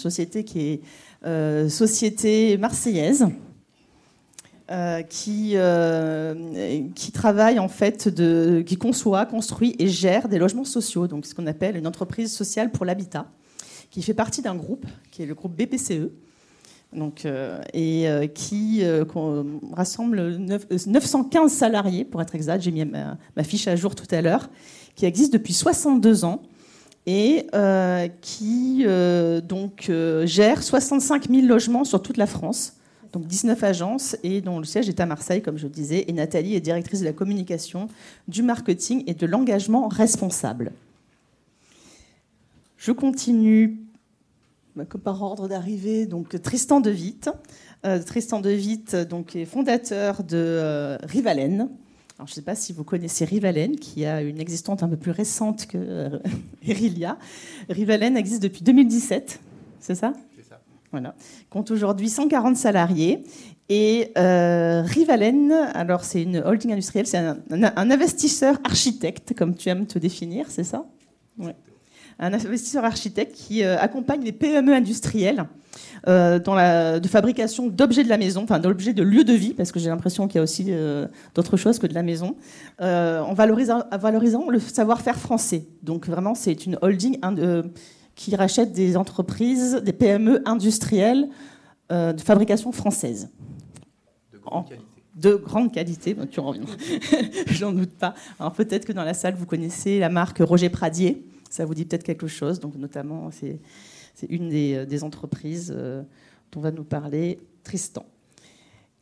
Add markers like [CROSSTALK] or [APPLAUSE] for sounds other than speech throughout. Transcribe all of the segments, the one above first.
société qui est euh, société marseillaise. Euh, qui, euh, qui travaille en fait, de, qui conçoit, construit et gère des logements sociaux, donc ce qu'on appelle une entreprise sociale pour l'habitat, qui fait partie d'un groupe qui est le groupe BPCE, et qui rassemble 915 salariés, pour être exact, j'ai mis ma, ma, fiche à jour tout à l'heure, qui existe depuis 62 ans et euh, qui euh, donc, euh, gère 65 000 logements sur toute la France, donc 19 agences, et dont le siège est à Marseille, comme je disais. Et Nathalie est directrice de la communication, du marketing et de l'engagement responsable. Je continue bah, par ordre d'arrivée. Donc Tristan De Witt, Tristan De Witt donc, est fondateur de Rivalen, alors, je ne sais pas si vous connaissez Rivalen, qui a une existence un peu plus récente que euh, [LAUGHS] Erilia. Rivalen existe depuis 2017, c'est ça? C'est ça. Voilà. Compte aujourd'hui 140 salariés. Et euh, Rivalen, alors c'est une holding industrielle, c'est un, investisseur architecte, comme tu aimes te définir, c'est ça? Ouais. Un investisseur architecte qui euh, accompagne les PME industrielles euh, dans la, de fabrication d'objets de la maison, enfin d'objets de lieu de vie, parce que j'ai l'impression qu'il y a aussi euh, d'autres choses que de la maison, euh, en valorisant, valorisant le savoir-faire français. Donc vraiment, c'est une holding qui rachète des entreprises, des PME industrielles de fabrication française. De grande qualité de grande qualité, tu reviens, [LAUGHS] j'en doute pas. Alors peut-être que dans la salle, vous connaissez la marque Roger Pradier, ça vous dit peut-être quelque chose, donc notamment c'est une des, euh, entreprises euh, dont va nous parler Tristan.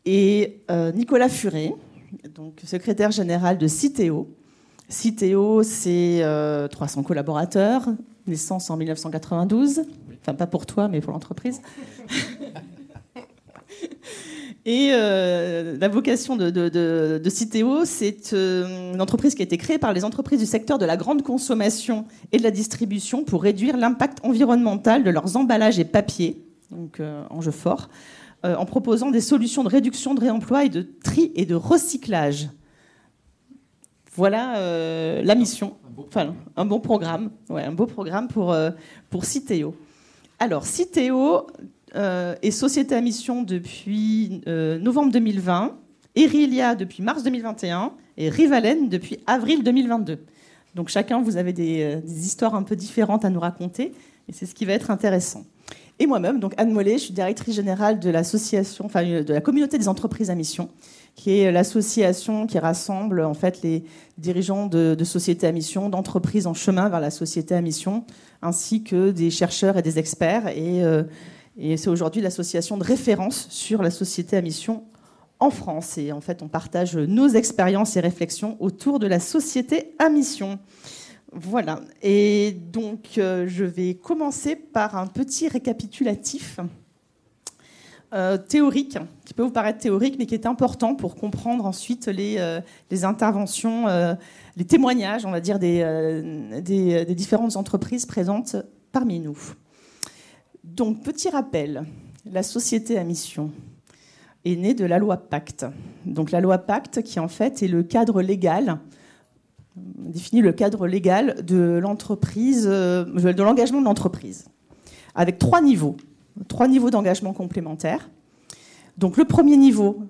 Et euh, Nicolas Furet, donc secrétaire général de Citeo. Citeo, c'est 300 collaborateurs, naissance en 1992. Enfin, pas pour toi, mais pour l'entreprise. Et la vocation de, de, Citeo, c'est une entreprise qui a été créée par les entreprises du secteur de la grande consommation et de la distribution pour réduire l'impact environnemental de leurs emballages et papiers, donc enjeu fort, en proposant des solutions de réduction de réemploi et de tri et de recyclage. Voilà la mission. Enfin, un bon programme. Ouais, un beau programme pour, pour Citeo. Alors, Citeo est société à mission depuis novembre 2020, Erilia depuis mars 2021 et Rivalen depuis avril 2022. Donc chacun, vous avez euh, des, histoires un peu différentes à nous raconter, et c'est ce qui va être intéressant. Et moi-même, donc Anne Mollet, je suis directrice générale de l'association, enfin euh, de la communauté des entreprises à mission, qui est l'association qui rassemble en fait les dirigeants de, sociétés à mission, d'entreprises en chemin vers la société à mission, ainsi que des chercheurs et des experts. Et, euh, et c'est aujourd'hui l'association de référence sur la société à mission en France. Et en fait, on partage nos expériences et réflexions autour de la société à mission. Voilà. Et donc, euh, je vais commencer par un petit récapitulatif euh, théorique, qui peut vous paraître théorique, mais qui est important pour comprendre ensuite les, euh, interventions, les témoignages, on va dire, des, des différentes entreprises présentes parmi nous. Donc, petit rappel, la société à mission est née de la loi Pacte. Donc la loi Pacte qui en fait est le cadre légal définit le cadre légal de l'entreprise, euh, de l'engagement de l'entreprise, avec trois niveaux, trois niveaux d'engagement complémentaires. Donc le premier niveau,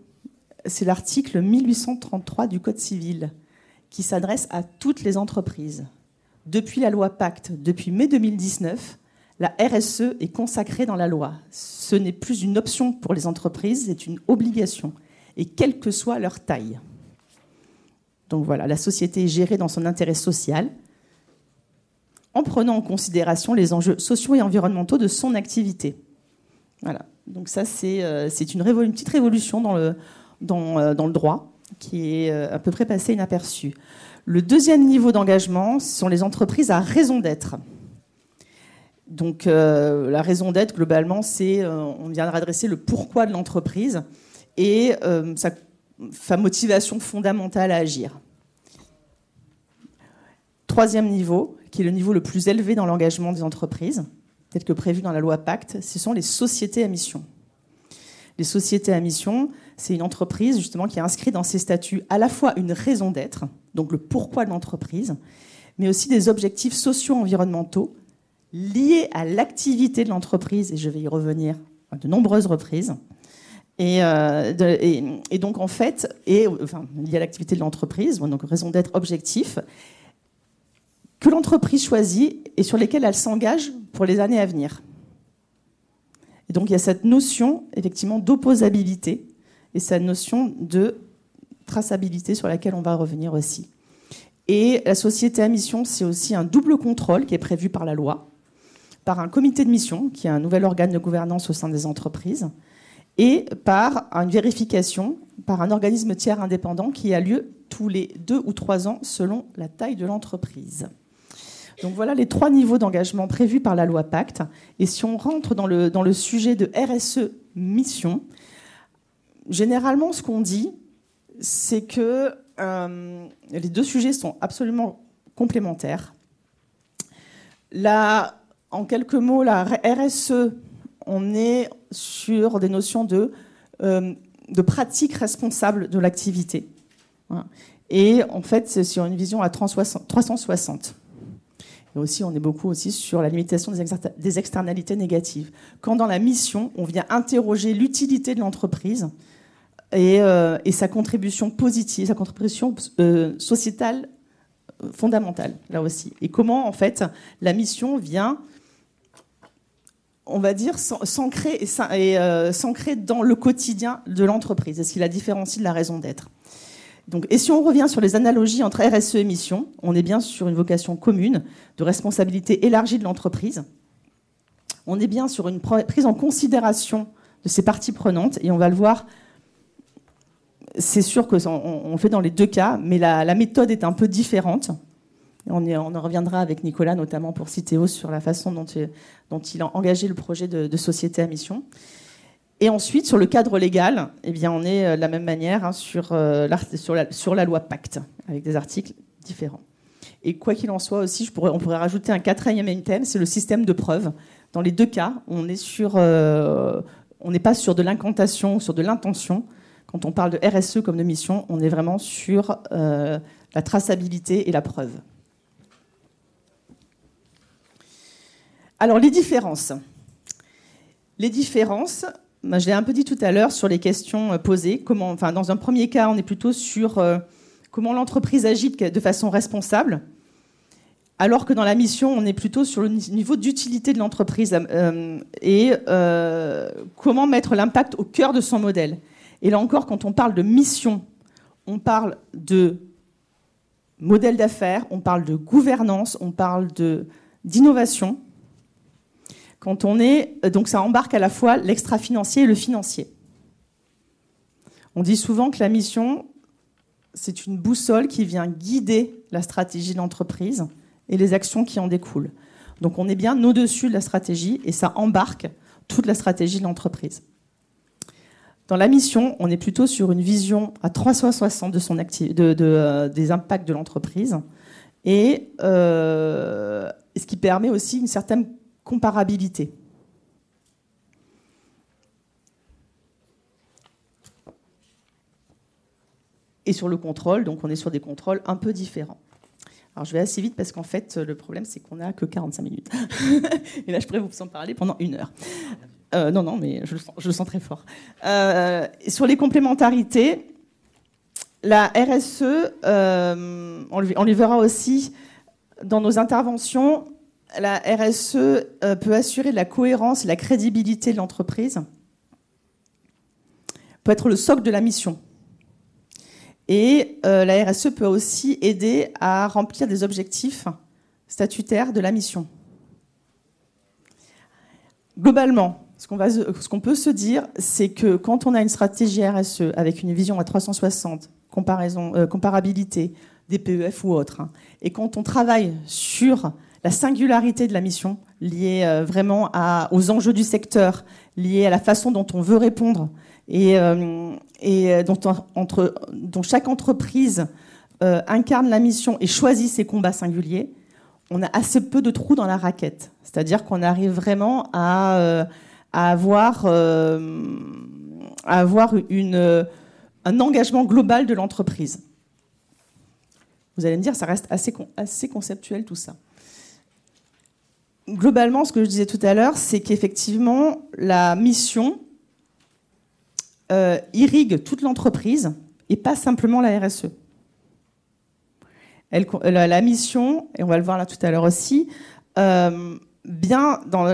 c'est l'article 1833 du Code civil, qui s'adresse à toutes les entreprises. Depuis la loi Pacte, depuis mai 2019, la RSE est consacrée dans la loi. Ce n'est plus une option pour les entreprises, c'est une obligation, et quelle que soit leur taille. Donc voilà, la société est gérée dans son intérêt social, en prenant en considération les enjeux sociaux et environnementaux de son activité. Voilà. Donc ça, c'est euh, une, petite révolution dans le, euh, droit qui est euh, à peu près passée inaperçue. Le deuxième niveau d'engagement, ce sont les entreprises à raison d'être. Donc euh, la raison d'être, globalement, c'est euh, on viendra adresser le pourquoi de l'entreprise et euh, sa, motivation fondamentale à agir. Troisième niveau, qui est le niveau le plus élevé dans l'engagement des entreprises, tel que prévu dans la loi Pacte, ce sont les sociétés à mission. Les sociétés à mission, c'est une entreprise justement qui a inscrit dans ses statuts à la fois une raison d'être, donc le pourquoi de l'entreprise, mais aussi des objectifs sociaux environnementaux liées à l'activité de l'entreprise, et je vais y revenir à de nombreuses reprises. Et, euh, donc, en fait, et, enfin, liées à l'activité de l'entreprise, donc raison d'être objectif, que l'entreprise choisit et sur lesquels elle s'engage pour les années à venir. Et donc il y a cette notion effectivement d'opposabilité et cette notion de traçabilité sur laquelle on va revenir aussi. Et la société à mission, c'est aussi un double contrôle qui est prévu par la loi, par un comité de mission, qui est un nouvel organe de gouvernance au sein des entreprises, et par une vérification par un organisme tiers indépendant qui a lieu tous les deux ou trois ans selon la taille de l'entreprise. Donc voilà les trois niveaux d'engagement prévus par la loi Pacte. Et si on rentre dans le, dans le sujet de RSE mission, généralement ce qu'on dit, c'est que euh, les deux sujets sont absolument complémentaires. Là, en quelques mots, la RSE, on est sur des notions de, euh, de pratique responsable de l'activité. Et en fait, c'est sur une vision à 360 aussi, on est beaucoup aussi sur la limitation des externalités négatives. Quand dans la mission, on vient interroger l'utilité de l'entreprise et, euh, sa contribution positive, sa contribution euh, sociétale fondamentale, là aussi. Et comment, en fait, la mission vient, on va dire, s'ancrer dans le quotidien de l'entreprise. Est-ce qu'il la différencie de la raison d'être? Donc, et si on revient sur les analogies entre RSE et mission, on est bien sur une vocation commune de responsabilité élargie de l'entreprise. On est bien sur une prise en considération de ces parties prenantes, et on va le voir. C'est sûr que on fait dans les deux cas, mais la, méthode est un peu différente. On, en reviendra avec Nicolas, notamment pour Citéo, sur la façon dont il, a engagé le projet de, société à mission. Et ensuite, sur le cadre légal, eh bien, on est euh, de la même manière hein, sur, euh, sur, la, loi Pacte, avec des articles différents. Et quoi qu'il en soit aussi, on pourrait rajouter un quatrième thème, c'est le système de preuve. Dans les deux cas, on est sur, euh, on n'est pas sur de l'incantation, sur de l'intention. Quand on parle de RSE comme de mission, on est vraiment sur la traçabilité et la preuve. Alors les différences. Les différences, je l'ai un peu dit tout à l'heure sur les questions euh, posées. Comment, enfin, dans un premier cas, on est plutôt sur euh, comment l'entreprise agit de façon responsable, alors que dans la mission, on est plutôt sur le niveau d'utilité de l'entreprise euh, et comment mettre l'impact au cœur de son modèle. Et là encore, quand on parle de mission, on parle de modèle d'affaires, on parle de gouvernance, on parle d'innovation quand on est, euh, donc ça embarque à la fois l'extra-financier et le financier. On dit souvent que la mission, c'est une boussole qui vient guider la stratégie de l'entreprise et les actions qui en découlent. Donc on est bien au-dessus de la stratégie et ça embarque toute la stratégie de l'entreprise. Dans la mission, on est plutôt sur une vision à 360 de son euh, des impacts de l'entreprise et euh, ce qui permet aussi une certaine comparabilité. Et sur le contrôle, donc on est sur des contrôles un peu différents. Alors je vais assez vite parce qu'en fait le problème c'est qu'on n'a que 45 minutes. [LAUGHS] Et là je pourrais vous en parler pendant une heure. Euh, non, non, mais je le sens, très fort. Euh, sur les complémentarités, la RSE, euh, on, on, lui, verra aussi dans nos interventions, la RSE euh, peut assurer la cohérence et la crédibilité de l'entreprise, peut être le socle de la mission. Et euh, la RSE peut aussi aider à remplir des objectifs statutaires de la mission. Globalement, ce qu'on peut se dire, c'est que quand on a une stratégie RSE avec une vision à 360, comparaison, euh, comparabilité, DPEF ou autre, hein, et quand on travaille sur la singularité de la mission, liée euh, vraiment aux enjeux du secteur, liée à la façon dont on veut répondre et, euh, euh, dont, chaque entreprise incarne la mission et choisit ses combats singuliers, on a assez peu de trous dans la raquette. C'est-à-dire qu'on arrive vraiment à, avoir, un engagement global de l'entreprise. Vous allez me dire, ça reste assez conceptuel tout ça. Globalement, ce que je disais tout à l'heure, c'est qu'effectivement, la mission euh, irrigue toute l'entreprise et pas simplement la RSE. la, mission, et on va le voir là tout à l'heure aussi, euh, bien dans,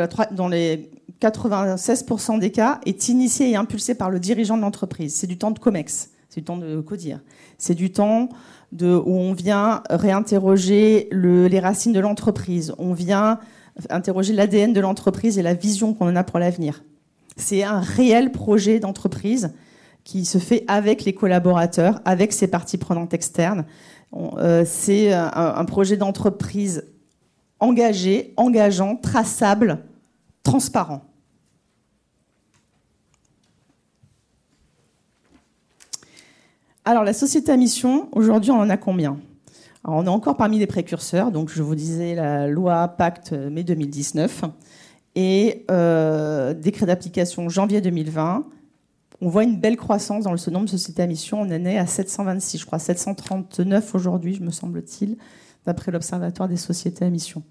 les 96% des cas, est initiée et impulsée par le dirigeant de l'entreprise. C'est du temps de COMEX, c'est du temps de CODIR. C'est du temps où on vient réinterroger le, les racines de l'entreprise. On vient interroger l'ADN de l'entreprise et la vision qu'on en a pour l'avenir. C'est un réel projet d'entreprise qui se fait avec les collaborateurs, avec ses parties prenantes externes. Euh, c'est un, un projet d'entreprise engagé, engageant, traçable, transparent. Alors, la société à mission, aujourd'hui, on en a combien? On est encore parmi les précurseurs. Donc, je vous disais la loi Pacte mai 2019 et euh, décret d'application janvier 2020. On voit une belle croissance dans le nombre de sociétés à mission. On en est à 726, je crois, 739 aujourd'hui, me semble-t-il, d'après l'Observatoire des sociétés à mission.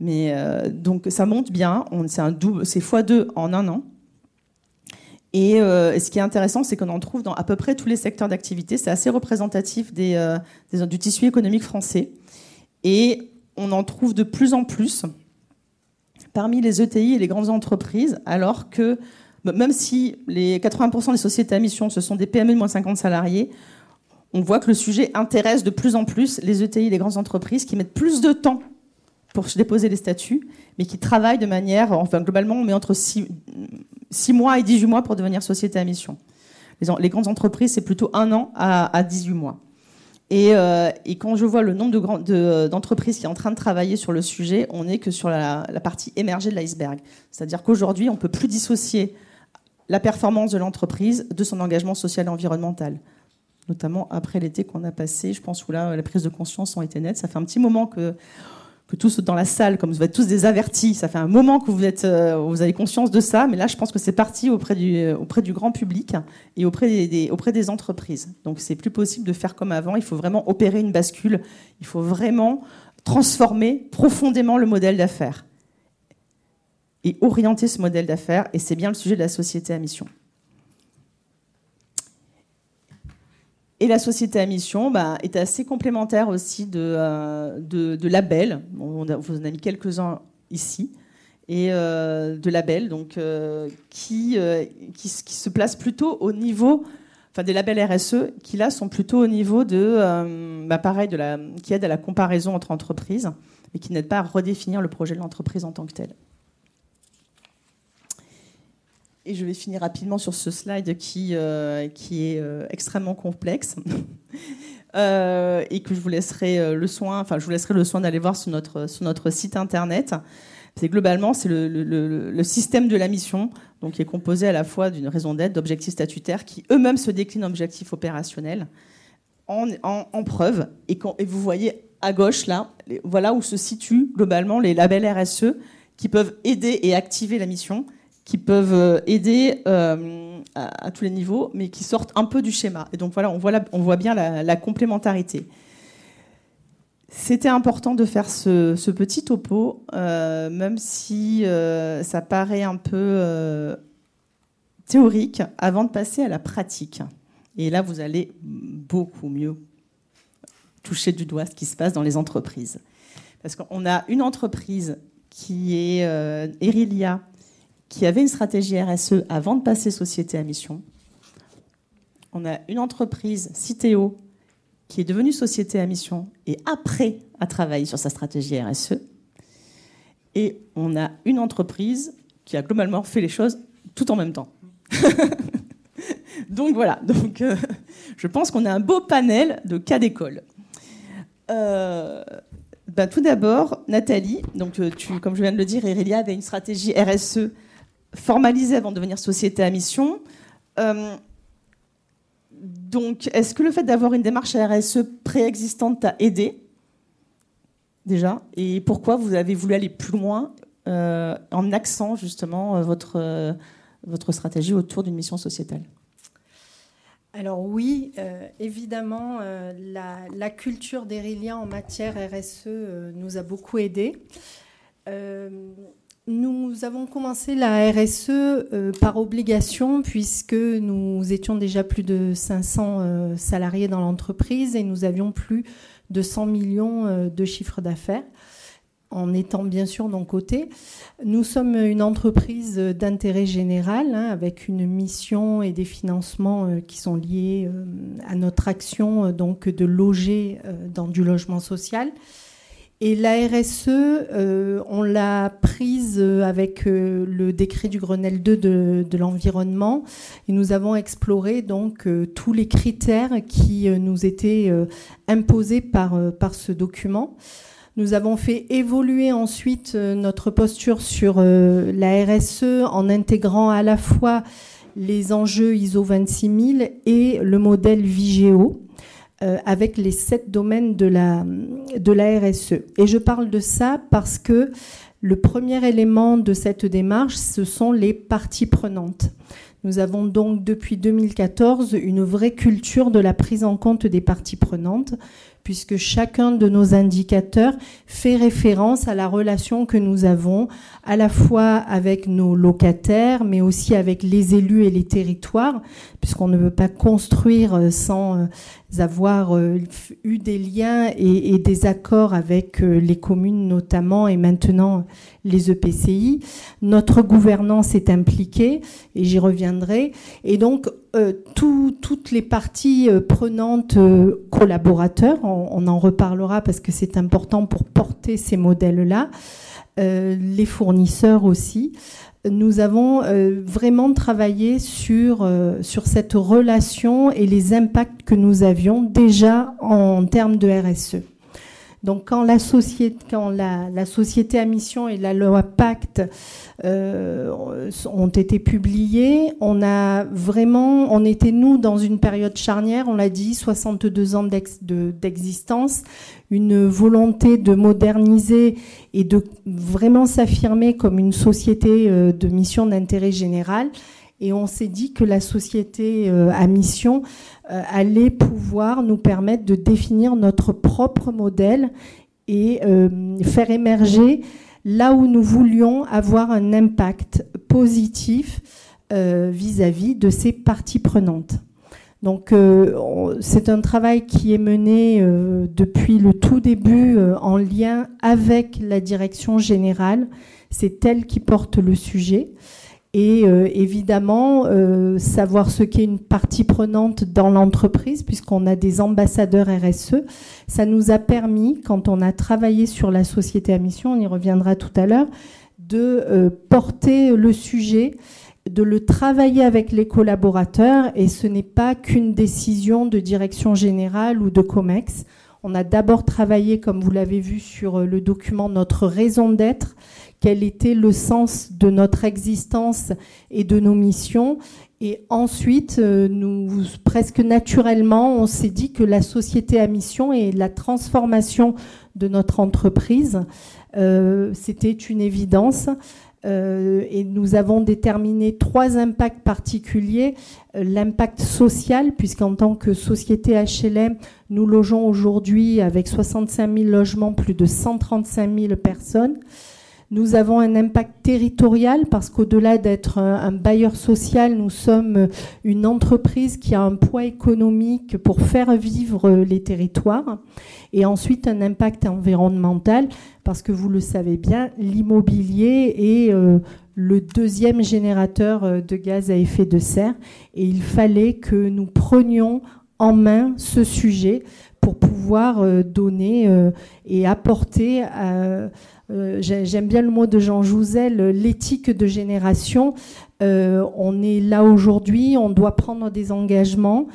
Mais euh, donc ça monte bien. C'est x2 en un an. Euh, et ce qui est intéressant, c'est qu'on en trouve dans à peu près tous les secteurs d'activité. C'est assez représentatif euh, du tissu économique français. Et on en trouve de plus en plus parmi les ETI et les grandes entreprises, alors que même si les 80% des sociétés à mission, ce sont des PME de moins de 50 salariés, on voit que le sujet intéresse de plus en plus les ETI et les grandes entreprises qui mettent plus de temps pour se déposer les statuts, mais qui travaillent de manière, enfin globalement, on met entre 6, mois et 18 mois pour devenir société à mission. Les, grandes entreprises, c'est plutôt un an à, 18 mois. Euh, et, quand je vois le nombre d'entreprises qui sont en train de travailler sur le sujet, on n'est que sur la, partie émergée de l'iceberg. C'est-à-dire qu'aujourd'hui, on ne peut plus dissocier la performance de l'entreprise de son engagement social et environnemental. Notamment après l'été qu'on a passé, je pense où là, les prises de conscience ont été nettes. Ça fait un petit moment que tous dans la salle, comme vous êtes tous des avertis, ça fait un moment que vous, êtes, euh, vous avez conscience de ça, mais là, je pense que c'est parti auprès du, euh, auprès du grand public et auprès des, auprès des entreprises. Donc, c'est plus possible de faire comme avant. Il faut vraiment opérer une bascule. Il faut vraiment transformer profondément le modèle d'affaires et orienter ce modèle d'affaires. Et c'est bien le sujet de la société à mission. Et la société à mission bah, est assez complémentaire aussi de, euh, labels. On vous en a mis quelques-uns ici. Et euh, de labels donc, euh, qui, qui, se placent plutôt au niveau, enfin des labels RSE, qui là sont plutôt au niveau de, bah, pareil, qui aident à la comparaison entre entreprises et qui n'aident pas à redéfinir le projet de l'entreprise en tant que tel. Et je vais finir rapidement sur ce slide qui, euh, qui est euh, extrêmement complexe [LAUGHS] euh, et que je vous laisserai le soin, enfin je vous laisserai le soin d'aller voir sur notre, sur notre site internet. C'est globalement c'est le, le, système de la mission, donc qui est composé à la fois d'une raison d'être, d'objectifs statutaires qui eux-mêmes se déclinent en objectifs opérationnels en, en, preuve. Et, vous voyez à gauche là, voilà où se situent globalement les labels RSE qui peuvent aider et activer la mission qui peuvent euh, aider euh, à, tous les niveaux, mais qui sortent un peu du schéma. Et donc voilà, on voit, on voit bien la, complémentarité. C'était important de faire ce, petit topo, euh, même si ça paraît un peu théorique, avant de passer à la pratique. Et là, vous allez beaucoup mieux toucher du doigt ce qui se passe dans les entreprises. Parce qu'on a une entreprise qui est Erilia, qui avait une stratégie RSE avant de passer société à mission. On a une entreprise, Citeo, qui est devenue société à mission et après a travaillé sur sa stratégie RSE. Et on a une entreprise qui a globalement fait les choses tout en même temps. [LAUGHS] donc voilà, donc, euh, je pense qu'on a un beau panel de cas d'école. Euh, ben, tout d'abord, Nathalie, donc euh, comme je viens de le dire, Irelia avait une stratégie RSE formalisé avant de devenir société à mission. Euh, donc, est-ce que le fait d'avoir une démarche RSE préexistante t'a aidé déjà? Et pourquoi vous avez voulu aller plus loin euh, en axant justement euh, votre, votre stratégie autour d'une mission sociétale? Alors oui, évidemment, la, culture d'Erilia en matière RSE nous a beaucoup aidés. Nous avons commencé la RSE par obligation puisque nous étions déjà plus de 500 salariés dans l'entreprise et nous avions plus de 100 millions de chiffres d'affaires en étant bien sûr d'un côté. Nous sommes une entreprise d'intérêt général hein, avec une mission et des financements euh, qui sont liés euh, à notre action euh, donc de loger dans du logement social. Et la RSE, on l'a prise avec le décret du Grenelle 2 de, de l'environnement et nous avons exploré donc tous les critères qui nous étaient imposés par, par ce document. Nous avons fait évoluer ensuite euh, notre posture sur euh, la RSE en intégrant à la fois les enjeux ISO 26000 et le modèle Vigeo euh, avec les sept domaines de la, de la RSE. Et je parle de ça parce que le premier élément de cette démarche, ce sont les parties prenantes. Nous avons donc depuis 2014 une vraie culture de la prise en compte des parties prenantes puisque chacun de nos indicateurs fait référence à la relation que nous avons à la fois avec nos locataires, mais aussi avec les élus et les territoires, puisqu'on ne veut pas construire euh, sans euh, avoir euh, eu des liens et, des accords avec les communes notamment et maintenant les EPCI. Notre gouvernance est impliquée et j'y reviendrai. Et donc toutes les parties prenantes collaborateurs, on, en reparlera parce que c'est important pour porter ces modèles-là, les fournisseurs aussi, nous avons euh, vraiment travaillé sur, euh, sur cette relation et les impacts que nous avions déjà en termes de RSE. Donc quand la société, quand la, société à mission et la loi Pacte euh, ont été publiées, on a vraiment, on était nous dans une période charnière, on l'a dit, 62 ans d'existence, une volonté de moderniser et de vraiment s'affirmer comme une société euh, de mission d'intérêt général. Et on s'est dit que la société euh, à mission allait pouvoir nous permettre de définir notre propre modèle et faire émerger là où nous voulions avoir un impact positif vis-à-vis -vis de ces parties prenantes. Donc euh, c'est un travail qui est mené euh, depuis le tout début euh, en lien avec la direction générale. C'est elle qui porte le sujet. Et évidemment, savoir ce qu'est une partie prenante dans l'entreprise, puisqu'on a des ambassadeurs RSE, ça nous a permis, quand on a travaillé sur la société à mission, on y reviendra tout à l'heure, de porter le sujet de le travailler avec les collaborateurs et ce n'est pas qu'une décision de direction générale ou de COMEX. On a d'abord travaillé, comme vous l'avez vu sur le document, notre raison d'être, quel était le sens de notre existence et de nos missions. Et ensuite, euh, nous, presque naturellement, on s'est dit que la société à mission et la transformation de notre entreprise, euh, c'était une évidence. Euh, et nous avons déterminé trois impacts particuliers. Euh, l'impact social, puisqu'en tant que société HLM, nous logeons aujourd'hui avec 65 000 logements plus de 135 000 personnes. Nous avons un impact territorial parce qu'au-delà d'être un bailleur social, nous sommes une entreprise qui a un poids économique pour faire vivre les territoires. Et ensuite, un impact environnemental parce que vous le savez bien, l'immobilier est euh, le deuxième générateur euh, de gaz à effet de serre. Et il fallait que nous prenions en main ce sujet pour pouvoir euh, donner et apporter euh, j'aime bien le mot de Jean Jouzel, l'éthique de génération. Euh, on est là aujourd'hui, on doit prendre des engagements.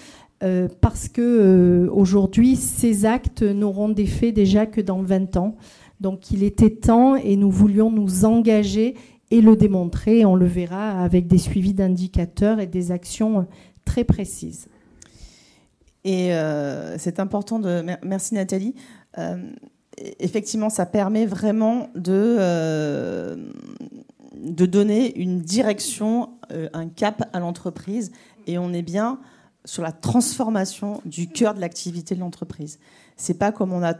Euh, parce que aujourd'hui, ces actes n'auront d'effet déjà que dans 20 ans. Donc il était temps et nous voulions nous engager et le démontrer. On le verra avec des suivis d'indicateurs et des actions très précises. Et c'est important de. Merci Nathalie effectivement, ça permet vraiment de, euh, de donner une direction, euh, un cap à l'entreprise. Et on est bien sur la transformation du cœur de l'activité de l'entreprise. C'est pas comme on a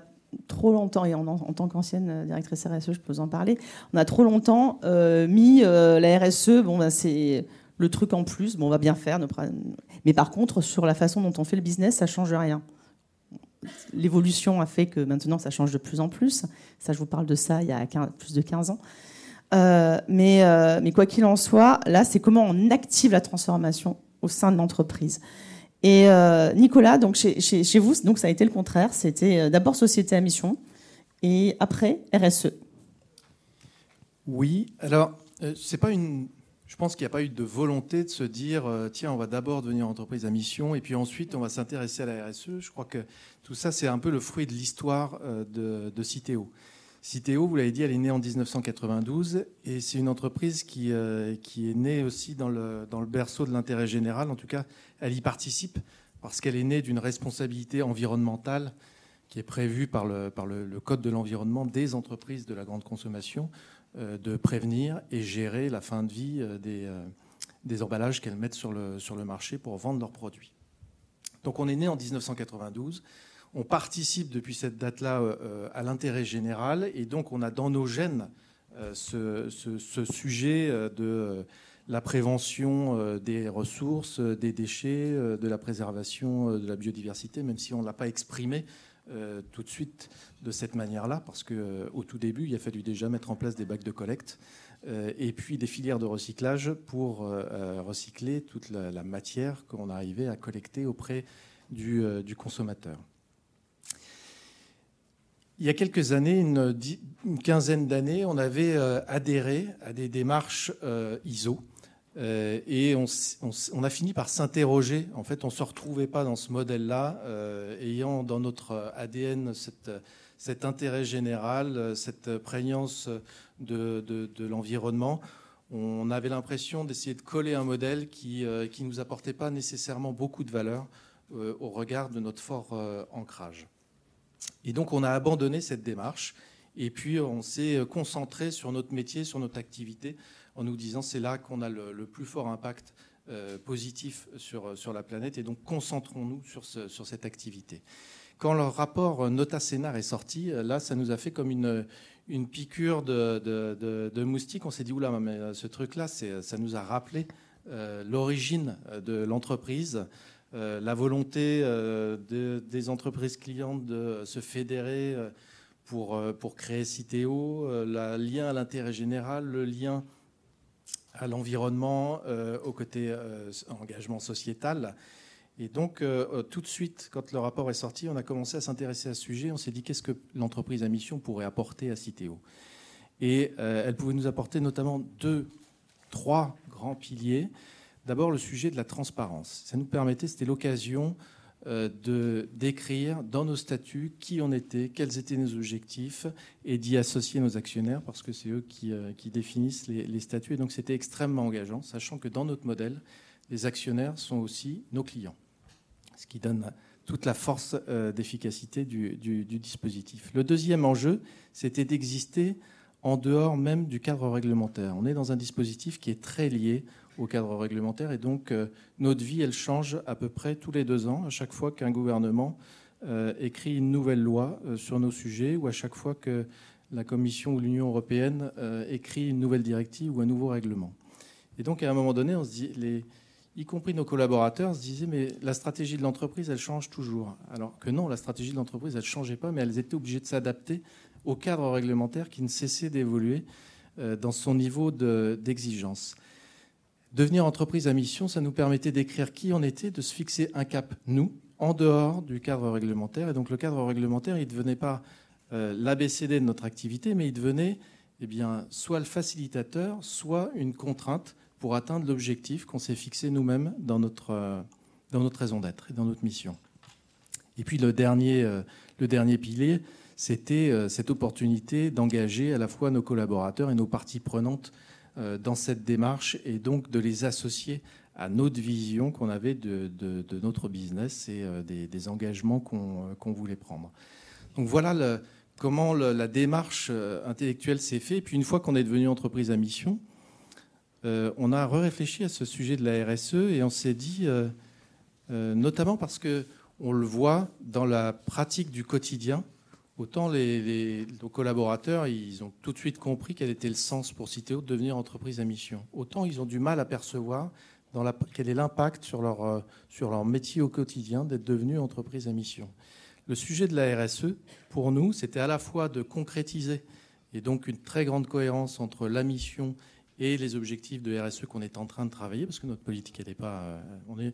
trop longtemps, et en, tant qu'ancienne directrice RSE, je peux vous en parler, on a trop longtemps mis la RSE, bon, ben, c'est le truc en plus, bon, on va bien faire. Mais par contre, sur la façon dont on fait le business, ça change rien. L'évolution a fait que maintenant, ça change de plus en plus. Ça, je vous parle de ça il y a plus de 15 ans. Euh, mais, euh, mais, quoi qu'il en soit, là, c'est comment on active la transformation au sein de l'entreprise. Et euh, Nicolas, donc chez, chez, vous, donc ça a été le contraire. C'était d'abord société à mission et après RSE. Oui. Alors, c'est pas une je pense qu'il n'y a pas eu de volonté de se dire euh, tiens, on va d'abord devenir entreprise à mission et puis ensuite on va s'intéresser à la RSE. Je crois que tout ça, c'est un peu le fruit de l'histoire euh, de, de Citeo. Citeo, vous l'avez dit, elle est née en 1992 et c'est une entreprise qui, euh, est née aussi dans le, berceau de l'intérêt général. En tout cas, elle y participe parce qu'elle est née d'une responsabilité environnementale qui est prévue par le, Code de l'environnement des entreprises de la grande consommation de prévenir et gérer la fin de vie euh, des, euh, des emballages qu'elles mettent sur le, sur le marché pour vendre leurs produits. Donc on est né en 1992. On participe depuis cette date-là à l'intérêt général et donc on a dans nos gènes ce, ce, sujet de la prévention des ressources, des déchets, de la préservation de la biodiversité, même si on ne l'a pas exprimé euh, tout de suite de cette manière-là, parce qu'au euh, tout début, il a fallu déjà mettre en place des bacs de collecte euh, et puis des filières de recyclage pour recycler toute la, matière qu'on arrivait à collecter auprès du, consommateur. Il y a quelques années, une, quinzaine d'années, on avait adhéré à des démarches ISO euh, et on, a fini par s'interroger. En fait, on ne se retrouvait pas dans ce modèle-là, euh, ayant dans notre ADN cet intérêt général, cette prégnance de, l'environnement. On avait l'impression d'essayer de coller un modèle qui ne euh, nous apportait pas nécessairement beaucoup de valeur au regard de notre fort ancrage. Et donc, on a abandonné cette démarche. Et puis, on s'est concentré sur notre métier, sur notre activité, en nous disant c'est là qu'on a le, plus fort impact euh, positif sur, sur la planète et donc concentrons-nous sur, sur cette activité. Quand le rapport Nota Sénar est sorti, euh, là, ça nous a fait comme une, une piqûre de, de, moustique. On s'est dit, oula, mais euh, ce truc-là, ça nous a rappelé l'origine de l'entreprise, la volonté des entreprises clientes de se fédérer pour, pour créer Citeo, le lien à l'intérêt général, le lien à l'environnement, euh, au côté euh, engagement sociétal. Et donc, euh, tout de suite, quand le rapport est sorti, on a commencé à s'intéresser à ce sujet. On s'est dit qu'est-ce que l'entreprise à mission pourrait apporter à Citeo? Et elle pouvait nous apporter notamment deux, trois grands piliers. D'abord, le sujet de la transparence. Ça nous permettait, c'était l'occasion de d'écrire dans nos statuts qui on était, quels étaient nos objectifs, et d'y associer nos actionnaires, parce que c'est eux qui, euh, définissent les, statuts. Et donc c'était extrêmement engageant, sachant que dans notre modèle, les actionnaires sont aussi nos clients, ce qui donne toute la force euh, d'efficacité du, du, dispositif. Le deuxième enjeu, c'était d'exister en dehors même du cadre réglementaire. On est dans un dispositif qui est très lié au cadre réglementaire. Et donc, euh, notre vie, elle change à peu près tous les deux ans, à chaque fois qu'un gouvernement euh, écrit une nouvelle loi euh, sur nos sujets, ou à chaque fois que la Commission ou l'Union européenne écrit une nouvelle directive ou un nouveau règlement. Et donc, à un moment donné, on se dit, y compris nos collaborateurs, se disaient, mais la stratégie de l'entreprise, elle change toujours. Alors que non, la stratégie de l'entreprise, elle ne changeait pas, mais elles étaient obligées de s'adapter au cadre réglementaire qui ne cessait d'évoluer dans son niveau d'exigence. Devenir entreprise à mission, ça nous permettait d'écrire qui on était, de se fixer un cap, nous, en dehors du cadre réglementaire. Et donc le cadre réglementaire, il ne devenait pas euh, l'ABCD de notre activité, mais il devenait eh bien, soit le facilitateur, soit une contrainte pour atteindre l'objectif qu'on s'est fixé nous-mêmes dans notre, euh, dans notre raison d'être et dans notre mission. Et puis le dernier, euh, le dernier pilier, c'était cette opportunité d'engager à la fois nos collaborateurs et nos parties prenantes dans cette démarche et donc de les associer à notre vision qu'on avait de, notre business et euh, des, engagements euh, qu'on voulait prendre. Donc voilà comment la démarche intellectuelle s'est faite. Et puis une fois qu'on est devenu entreprise à mission, on a réfléchi à ce sujet de la RSE et on s'est dit, notamment parce que on le voit dans la pratique du quotidien, autant les, nos collaborateurs, ils ont tout de suite compris quel était le sens pour Citeo de devenir entreprise à mission. Autant ils ont du mal à percevoir quel est l'impact sur leur, euh, sur leur métier au quotidien d'être devenu entreprise à mission. Le sujet de la RSE, pour nous, c'était à la fois de concrétiser et donc une très grande cohérence entre la mission et les objectifs de RSE qu'on est en train de travailler, parce que notre politique, elle n'est pas. Euh,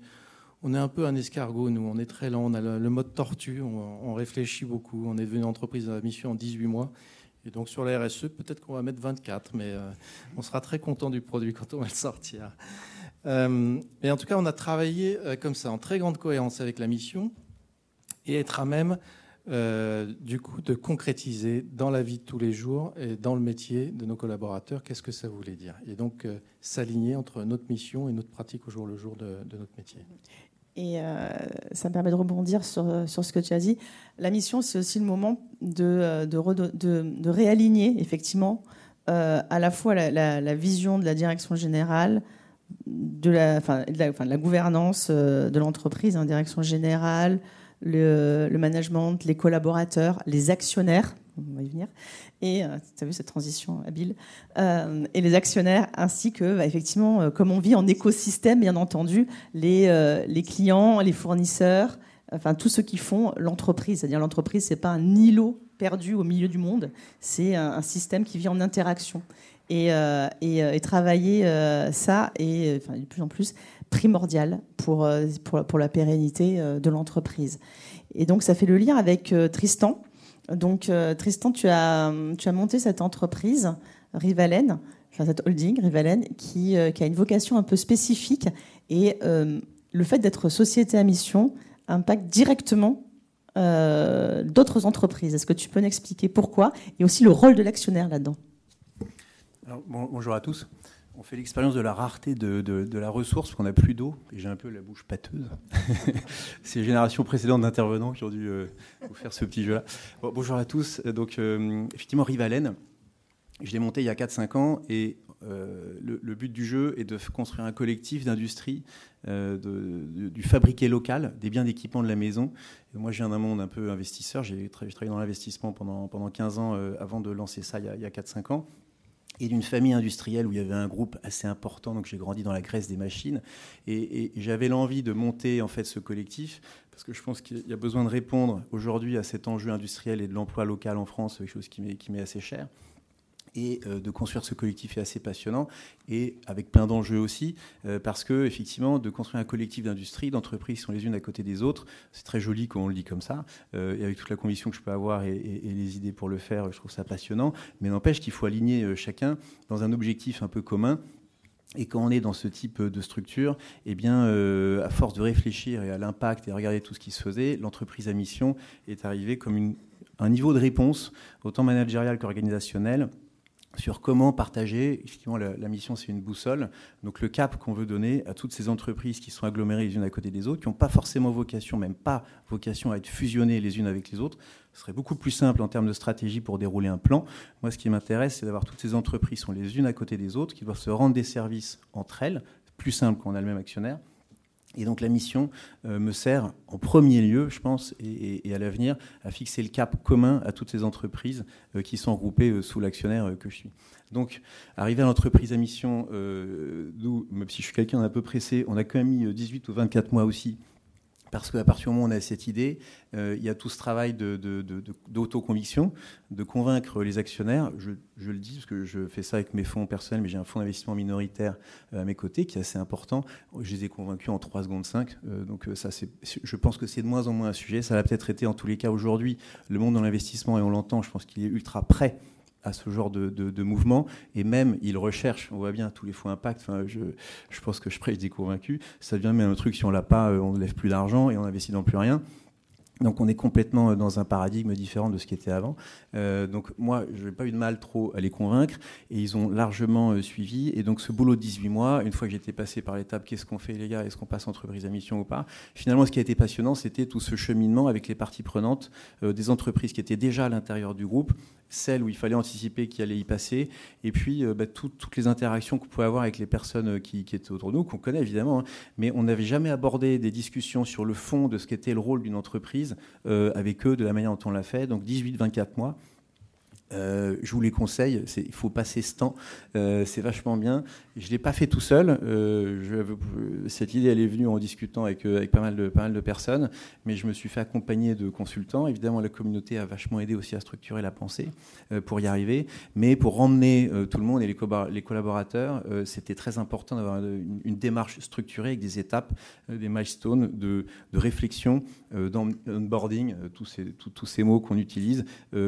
on est un peu un escargot, nous. On est très lent. On a le, mode tortue. On, réfléchit beaucoup. On est devenu entreprise à mission en 18 mois. Et donc sur la RSE, peut-être qu'on va mettre 24, mais euh, on sera très content du produit quand on va le sortir. Euh, mais en tout cas, on a travaillé comme ça, en très grande cohérence avec la mission, et être à même euh, du coup, de concrétiser dans la vie de tous les jours et dans le métier de nos collaborateurs, qu'est-ce que ça voulait dire? Et donc, euh, s'aligner entre notre mission et notre pratique au jour le jour de, notre métier. Et euh, ça me permet de rebondir sur, sur, ce que tu as dit. La mission, c'est aussi le moment de, de, réaligner, effectivement, à la fois la, vision de la direction générale, de la gouvernance de l'entreprise, en hein, direction générale, le, management, les collaborateurs, les actionnaires, on va y venir, et euh, tu as vu cette transition habile, euh, et les actionnaires, ainsi que, bah, effectivement, euh, comme on vit en écosystème, bien entendu, les, clients, les fournisseurs, enfin tous ceux qui font l'entreprise. C'est-à-dire l'entreprise, c'est pas un îlot perdu au milieu du monde, c'est un, système qui vit en interaction. Et, et, travailler ça est enfin, de plus en plus primordial pour, euh, pour, pour la pérennité euh, de l'entreprise. Et donc, ça fait le lien avec euh, Tristan. Donc, Tristan, tu as, tu as monté cette entreprise, Rivalen, enfin, cette holding, Rivalen, qui, qui, a une vocation un peu spécifique. Et le fait d'être société à mission impacte directement d'autres entreprises. Est-ce que tu peux nous expliquer pourquoi et aussi le rôle de l'actionnaire là-dedans? Bonjour à tous on fait l'expérience de la rareté de, la ressource, qu'on n'a plus d'eau, et j'ai un peu la bouche pâteuse. [LAUGHS] C'est les générations précédentes d'intervenants qui ont dû euh, vous faire ce petit jeu-là. bonjour à tous. Donc, euh, effectivement, Rivalen, je l'ai monté il y a 4-5 ans, et euh, le, but du jeu est de construire un collectif d'industrie, du fabriqué local, des biens d'équipement de la maison. moi, je viens d'un monde un peu investisseur. J'ai travaillé dans l'investissement pendant, pendant 15 ans avant de lancer ça il y a, a 4-5 ans et d'une famille industrielle où il y avait un groupe assez important. Donc j'ai grandi dans la graisse des machines et, j'avais l'envie de monter en fait ce collectif parce que je pense qu'il y a besoin de répondre aujourd'hui à cet enjeu industriel et de l'emploi local en France, quelque chose qui m'est assez cher et euh, de construire ce collectif est assez passionnant et avec plein d'enjeux aussi euh, parce que effectivement de construire un collectif d'industrie d'entreprises qui sont les unes à côté des autres c'est très joli quand on le dit comme ça euh, et avec toute la conviction que je peux avoir et, les idées pour le faire je trouve ça passionnant. Mais n'empêche qu'il faut aligner chacun dans un objectif un peu commun. Et quand on est dans ce type de structure, eh bien, à force de réfléchir et à l'impact et à regarder tout ce qui se faisait, l'entreprise à mission est arrivée comme un niveau de réponse, autant managérial qu'organisationnel, sur comment partager. Effectivement, la, mission, c'est une boussole. Donc, le cap qu'on veut donner à toutes ces entreprises qui sont agglomérées les unes à côté des autres, qui n'ont pas forcément vocation, même pas vocation à être fusionnées les unes avec les autres, ce serait beaucoup plus simple en termes de stratégie pour dérouler un plan. Moi, ce qui m'intéresse, c'est d'avoir toutes ces entreprises qui sont les unes à côté des autres, qui doivent se rendre des services entre elles, plus simple quand on a le même actionnaire et donc la mission euh, me sert en premier lieu, je pense, et, à l'avenir, à fixer le cap commun à toutes ces entreprises euh, qui sont regroupées euh, sous l'actionnaire que je suis. Donc, arriver à l'entreprise à mission, nous, même si je suis quelqu'un d'un peu pressé, on a quand même mis 18 ou 24 mois aussi parce qu'à partir du moment où on a cette idée, euh, il y a tout ce travail d'autoconviction, de, de, convaincre les actionnaires. Je, le dis parce que je fais ça avec mes fonds personnels, mais j'ai un fonds d'investissement minoritaire euh, à mes côtés qui est assez important. Je les ai convaincus en 3 secondes 5. Euh, donc ça, je pense que c'est de moins en moins un sujet. Ça va peut-être été en tous les cas aujourd'hui le monde dans l'investissement, et on l'entend, je pense qu'il est ultra prêt à ce genre de, mouvement. Et même, il recherche, on voit bien tous les faux impacts. Enfin, je, je pense que je prêche des convaincus. Ça devient même un truc, si on l'a pas, euh, on ne lève plus d'argent et on investit dans plus rien. Donc on est complètement euh, dans un paradigme différent de ce qui était avant. Euh, donc moi, je n'ai pas eu de mal trop à les convaincre et ils ont largement suivi. Et donc ce boulot de 18 mois, une fois que j'étais passé par l'étape qu'est-ce qu'on fait les gars, est-ce qu'on passe entreprise à mission ou pas, finalement ce qui a été passionnant, c'était tout ce cheminement avec les parties prenantes des entreprises qui étaient déjà à l'intérieur du groupe celle où il fallait anticiper qui allait y passer, et puis euh, bah, toutes les interactions qu'on pouvait avoir avec les personnes euh, qui, étaient autour de nous, qu'on connaît évidemment, hein. mais on n'avait jamais abordé des discussions sur le fond de ce qu'était le rôle d'une entreprise l'entreprise avec eux de la manière dont on l'a fait. Donc 18-24 mois. Euh, je vous les conseille, il faut passer ce temps, euh, c'est vachement bien. Je ne l'ai pas fait tout seul, euh, cette idée elle est venue en discutant avec, pas, mal de, personnes, mais je me suis fait accompagner de consultants. Évidemment, la communauté a vachement aidé aussi à structurer la pensée pour y arriver, mais pour emmener tout le monde et les, collaborateurs, c'était très important d'avoir une, démarche structurée avec des étapes, des milestones de, réflexion, d'onboarding, tous ces mots qu'on utilise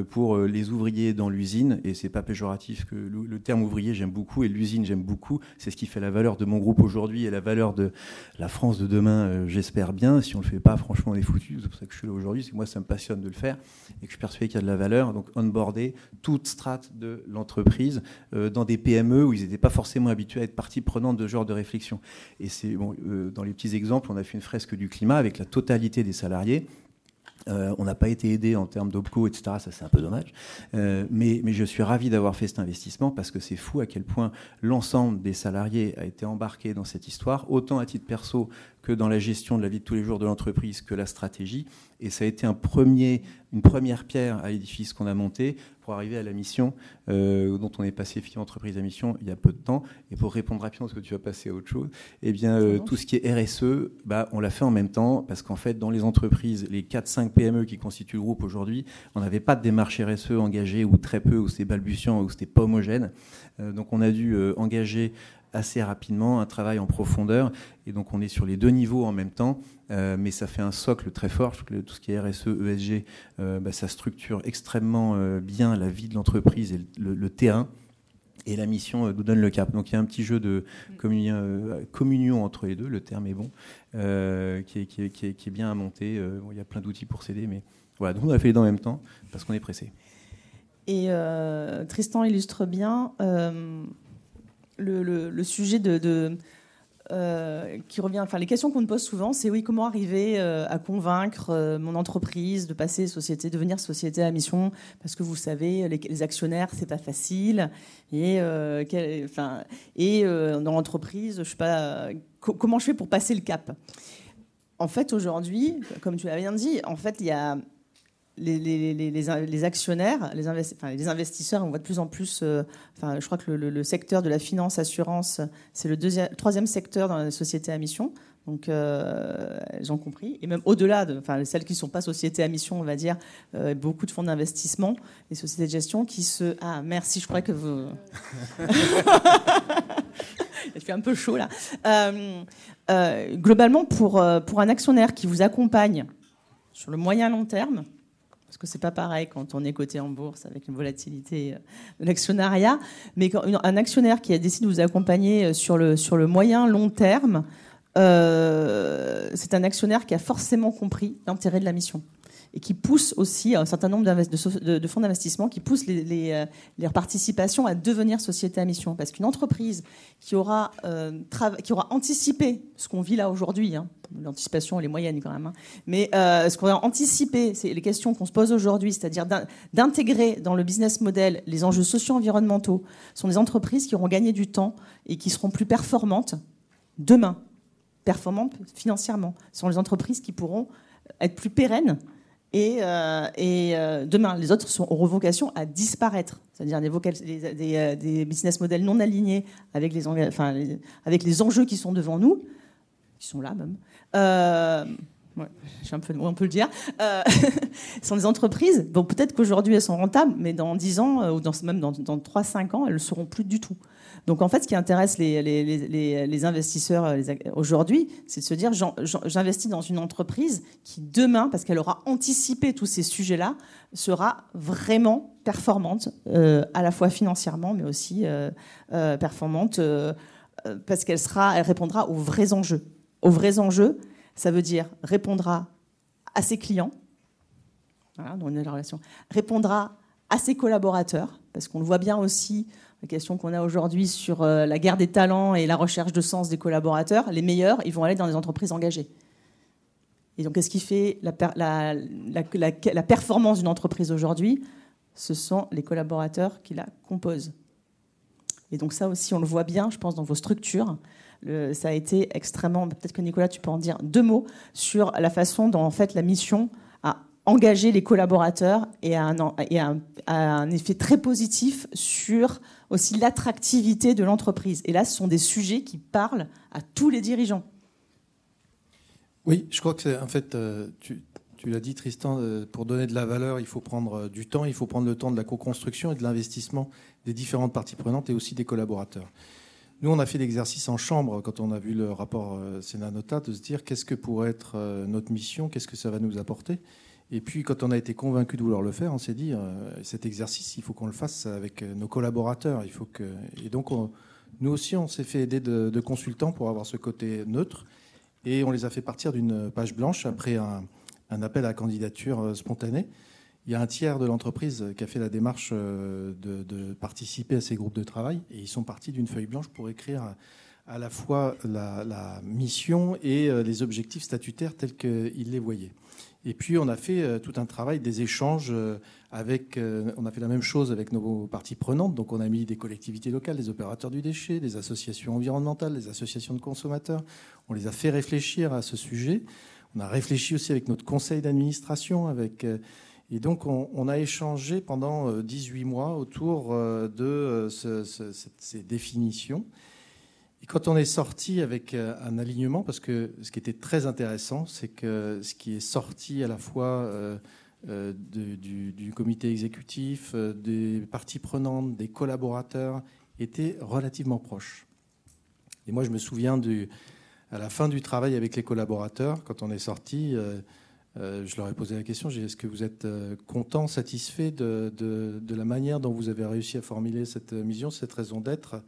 pour les ouvriers dans l'usine, et c'est pas péjoratif que le, terme ouvrier j'aime beaucoup et l'usine j'aime beaucoup. C'est ce qui fait la valeur de mon groupe aujourd'hui et la valeur de la France de demain, euh, j'espère bien. Si on le fait pas, franchement, on est foutu. C'est pour ça que je suis là aujourd'hui. C'est que moi, ça me passionne de le faire et que je suis persuadé qu'il y a de la valeur. Donc, onboarder toute strate de l'entreprise euh, dans des PME où ils n'étaient pas forcément habitués à être partie prenante de ce genre de réflexion. Et c'est bon, euh, dans les petits exemples, on a fait une fresque du climat avec la totalité des salariés. Euh, on n'a pas été aidé en termes d'OPCO, etc. Ça, c'est un peu dommage. Euh, mais, je suis ravi d'avoir fait cet investissement parce que c'est fou à quel point l'ensemble des salariés a été embarqué dans cette histoire, autant à titre perso que dans la gestion de la vie de tous les jours de l'entreprise que la stratégie. Et ça a été une première pierre à l'édifice qu'on a monté pour arriver à la mission euh, dont on est passé fille entreprise à mission il y a peu de temps. Et pour répondre rapidement, parce que tu vas passer à autre chose, eh bien, euh, tout ce qui est RSE, bah, on l'a fait en même temps parce qu'en fait, dans les entreprises, les 4-5 PME qui constituent le groupe aujourd'hui, on n'avait pas de démarche RSE engagée ou très peu, ou c'était balbutiant, ou c'était pas homogène. Euh, donc, on a dû engager assez rapidement, un travail en profondeur. Et donc on est sur les deux niveaux en même temps, euh, mais ça fait un socle très fort. tout ce qui est RSE, ESG, euh, bah, ça structure extrêmement euh, bien la vie de l'entreprise et le, terrain. Et la mission nous donne le cap. Donc il y a un petit jeu de communion, entre les deux, le terme est bon, qui est, qui, est, bien à monter. il y a plein d'outils pour s'aider, mais voilà, donc on a fait les deux en même temps parce qu'on est pressé. Et Tristan illustre bien le, sujet de, euh, qui revient, enfin les questions qu'on me pose souvent, c'est oui, comment arriver euh, à convaincre euh, mon entreprise de passer société, devenir société à mission, parce que vous savez, les, actionnaires, c'est pas facile, et dans l'entreprise, je sais pas, comment je fais pour passer le cap? En fait, aujourd'hui, comme tu l'as bien dit, en fait, il y a les, les, les, les, actionnaires, les, les, investisseurs, on voit de plus en plus. Euh, enfin, je crois que le, secteur de la finance assurance, c'est le deuxième, troisième secteur dans la société à mission. Donc, euh, elles ont compris. Et même au-delà, de, enfin, celles qui ne sont pas sociétés à mission, on va dire, euh, beaucoup de fonds d'investissement et sociétés de gestion qui se. Ah, merci, je crois que vous. [LAUGHS] Il fait un peu chaud là. globalement, pour, pour un actionnaire qui vous accompagne sur le moyen long terme, parce que c'est pas pareil quand on est coté en bourse avec une volatilité euh, de l'actionnariat, mais quand un actionnaire qui a décidé de vous accompagner euh, sur le, moyen long terme, euh, c'est un actionnaire qui a forcément compris l'intérêt de la mission et qui pousse aussi un certain nombre de, fonds d'investissement qui poussent les, euh, les, participations à devenir société à mission. Parce qu'une entreprise qui aura, euh, qui aura anticipé ce qu'on vit là aujourd'hui, hein, l'anticipation elle est moyenne quand même, hein, mais euh, ce qu'on a anticipé, c'est les questions qu'on se pose aujourd'hui, c'est-à-dire d'intégrer dans le business model les enjeux socio-environnementaux, sont des entreprises qui auront gagné du temps et qui seront plus performantes demain, performantes financièrement. Ce sont les entreprises qui pourront être plus pérennes et, euh, euh, demain, les autres sont, auront vocation à disparaître, c'est-à-dire des, euh, business models non alignés avec les enjeux qui sont devant nous, qui sont là même. On peut le dire. [LAUGHS] ce sont des entreprises. Bon, peut-être qu'aujourd'hui elles sont rentables, mais dans 10 ans ou dans, même dans, dans 3-5 ans, elles ne le seront plus du tout. Donc en fait, ce qui intéresse les, investisseurs euh, aujourd'hui, c'est de se dire j'investis dans une entreprise qui demain, parce qu'elle aura anticipé tous ces sujets-là, sera vraiment performante, euh, à la fois financièrement, mais aussi euh, performante parce qu'elle elle répondra aux vrais enjeux. Aux vrais enjeux, ça veut dire répondra à ses clients, voilà, la relation, répondra à ses collaborateurs, parce qu'on le voit bien aussi la question qu'on a aujourd'hui sur euh, la guerre des talents et la recherche de sens des collaborateurs, les meilleurs, ils vont aller dans des entreprises engagées. Et donc, qu'est-ce qui fait la, la, performance d'une entreprise aujourd'hui? Ce sont les collaborateurs qui la composent. Et donc, ça aussi, on le voit bien, je pense, dans vos structures. Ça a été extrêmement. Peut-être que Nicolas, tu peux en dire deux mots sur la façon dont, en fait, la mission a engager les collaborateurs et a un, et un, un effet très positif sur aussi l'attractivité de l'entreprise. Et là, ce sont des sujets qui parlent à tous les dirigeants. Oui, je crois que c'est en fait, euh, tu, tu l'as dit Tristan, euh, pour donner de la valeur, il faut prendre euh, du temps, il faut prendre le temps de la co-construction et de l'investissement des différentes parties prenantes et aussi des collaborateurs. Nous, on a fait l'exercice en chambre quand on a vu le rapport Sénat Nota de se dire qu'est-ce que pourrait être notre mission, qu'est-ce que ça va nous apporter? Et puis, quand on a été convaincu de vouloir le faire, on s'est dit cet exercice, il faut qu'on le fasse avec nos collaborateurs. Il faut que et donc nous aussi, on s'est fait aider de, consultants pour avoir ce côté neutre et on les a fait partir d'une page blanche après un, appel à candidature euh, spontané. Il y a un tiers de l'entreprise qui a fait la démarche euh, de, participer à ces groupes de travail et ils sont partis d'une feuille blanche pour écrire à la fois la, mission et euh, les objectifs statutaires tels qu'ils les voyaient. Et puis on a fait tout un travail des échanges avec, on a fait la même chose avec nos parties prenantes. Donc on a mis des collectivités locales, des opérateurs du déchet, des associations environnementales, des associations de consommateurs. On les a fait réfléchir à ce sujet. On a réfléchi aussi avec notre conseil d'administration, avec euh, et donc on, a échangé pendant 18 euh, mois autour euh, de ces définitions. Et quand on est sorti avec un alignement, parce que ce qui était très intéressant, c'est que ce qui est sorti à la fois du, comité exécutif, des parties prenantes, des collaborateurs, était relativement proche. Et moi, je me souviens à la fin du travail avec les collaborateurs, quand on est sorti, euh, euh, je leur ai posé la question est-ce que vous êtes euh, content, satisfait de, de, la manière dont vous avez réussi à formuler cette mission, cette raison d'être?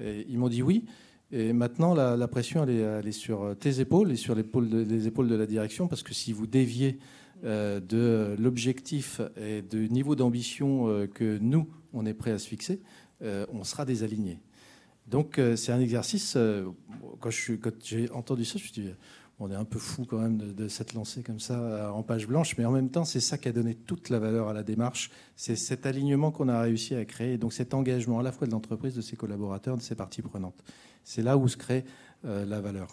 Ils m'ont dit oui. Et maintenant, la, pression, elle est, sur tes épaules et sur les épaules, de, la direction, parce que si vous déviez de l'objectif et du niveau d'ambition que nous, on est prêt à se fixer, on sera désaligné. Donc euh, c'est un exercice, euh, quand, j'ai entendu ça, je me suis dit, on est un peu fou quand même de, s'être lancé comme ça euh, en page blanche, mais en même temps, c'est ça qui a donné toute la valeur à la démarche. C'est cet alignement qu'on a réussi à créer, donc cet engagement à la fois de l'entreprise, de ses collaborateurs, de ses parties prenantes. C'est là où se crée la valeur.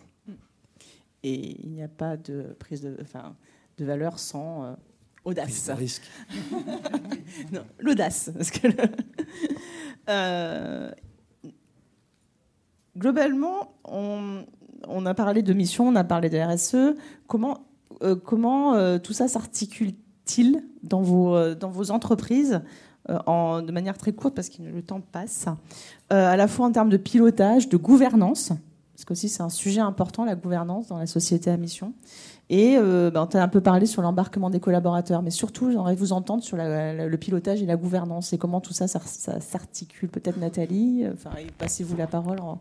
Et il n'y a pas de prise de, enfin, de valeur sans audace. risque. [LAUGHS] l'audace. Parce que globalement, on, a parlé de mission, on a parlé de RSE. Comment, euh, comment euh, tout ça s'articule-t-il dans vos, euh, entreprises en, de manière très courte parce que le temps passe, à la fois en termes de pilotage, de gouvernance, parce que aussi c'est un sujet important, la gouvernance dans la société à mission. Et ben, on a un peu parlé sur l'embarquement des collaborateurs, mais surtout, j'aimerais vous entendre sur le pilotage et la gouvernance et comment tout ça, ça, s'articule. Peut-être Nathalie, enfin, passez-vous la parole. En,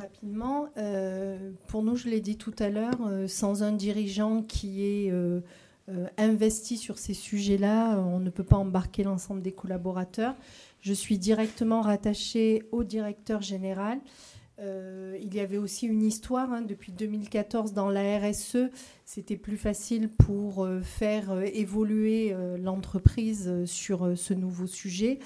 Rapidement, euh, pour nous, je l'ai dit tout à l'heure, euh, sans un dirigeant qui est euh, investi sur ces sujets-là, on ne peut pas embarquer l'ensemble des collaborateurs. Je suis directement rattachée au directeur général. il y avait aussi une histoire hein, depuis 2014 dans la RSE. C'était plus facile pour faire évoluer l'entreprise sur ce nouveau sujet.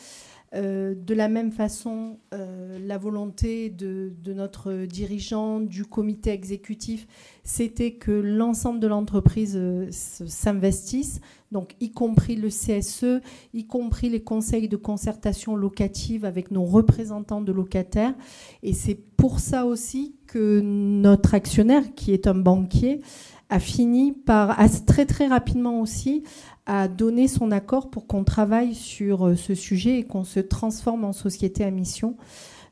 Euh, de la même façon, euh, la volonté de, notre dirigeant, du comité exécutif, c'était que l'ensemble de l'entreprise euh, s'investisse, donc y compris le CSE, y compris les conseils de concertation locative avec nos représentants de locataires. Et c'est pour ça aussi que notre actionnaire, qui est un banquier, a fini par, très très rapidement aussi, a donné son accord pour qu'on travaille sur euh, ce sujet et qu'on se transforme en société à mission.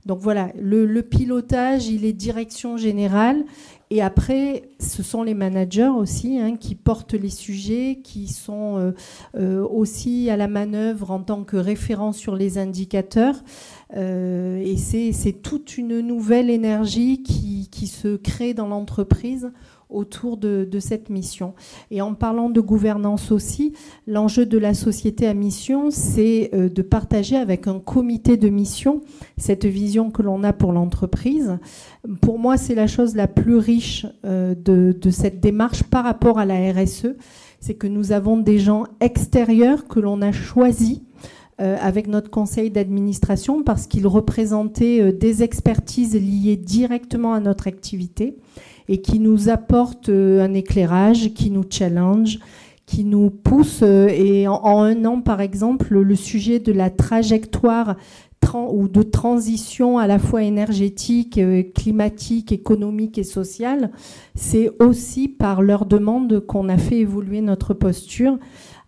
Donc voilà, le, pilotage, il est direction générale. Et après, ce sont les managers aussi hein, qui portent les sujets, qui sont euh, euh, aussi à la manœuvre en tant que référents sur les indicateurs. et c'est toute une nouvelle énergie qui se crée dans l'entreprise autour de, cette mission. Et en parlant de gouvernance aussi, l'enjeu de la société à mission, c'est euh, de partager avec un comité de mission cette vision que l'on a pour l'entreprise. Pour moi, c'est la chose la plus riche euh, de, de cette démarche par rapport à la RSE, c'est que nous avons des gens extérieurs que l'on a choisis avec notre conseil d'administration parce qu'il représentait des expertises liées directement à notre activité et qui nous apportent un éclairage, qui nous challenge, qui nous pousse. Et en, un an, par exemple, le sujet de la trajectoire ou de transition à la fois énergétique, euh, climatique, économique et sociale, c'est aussi par leur demande qu'on a fait évoluer notre posture,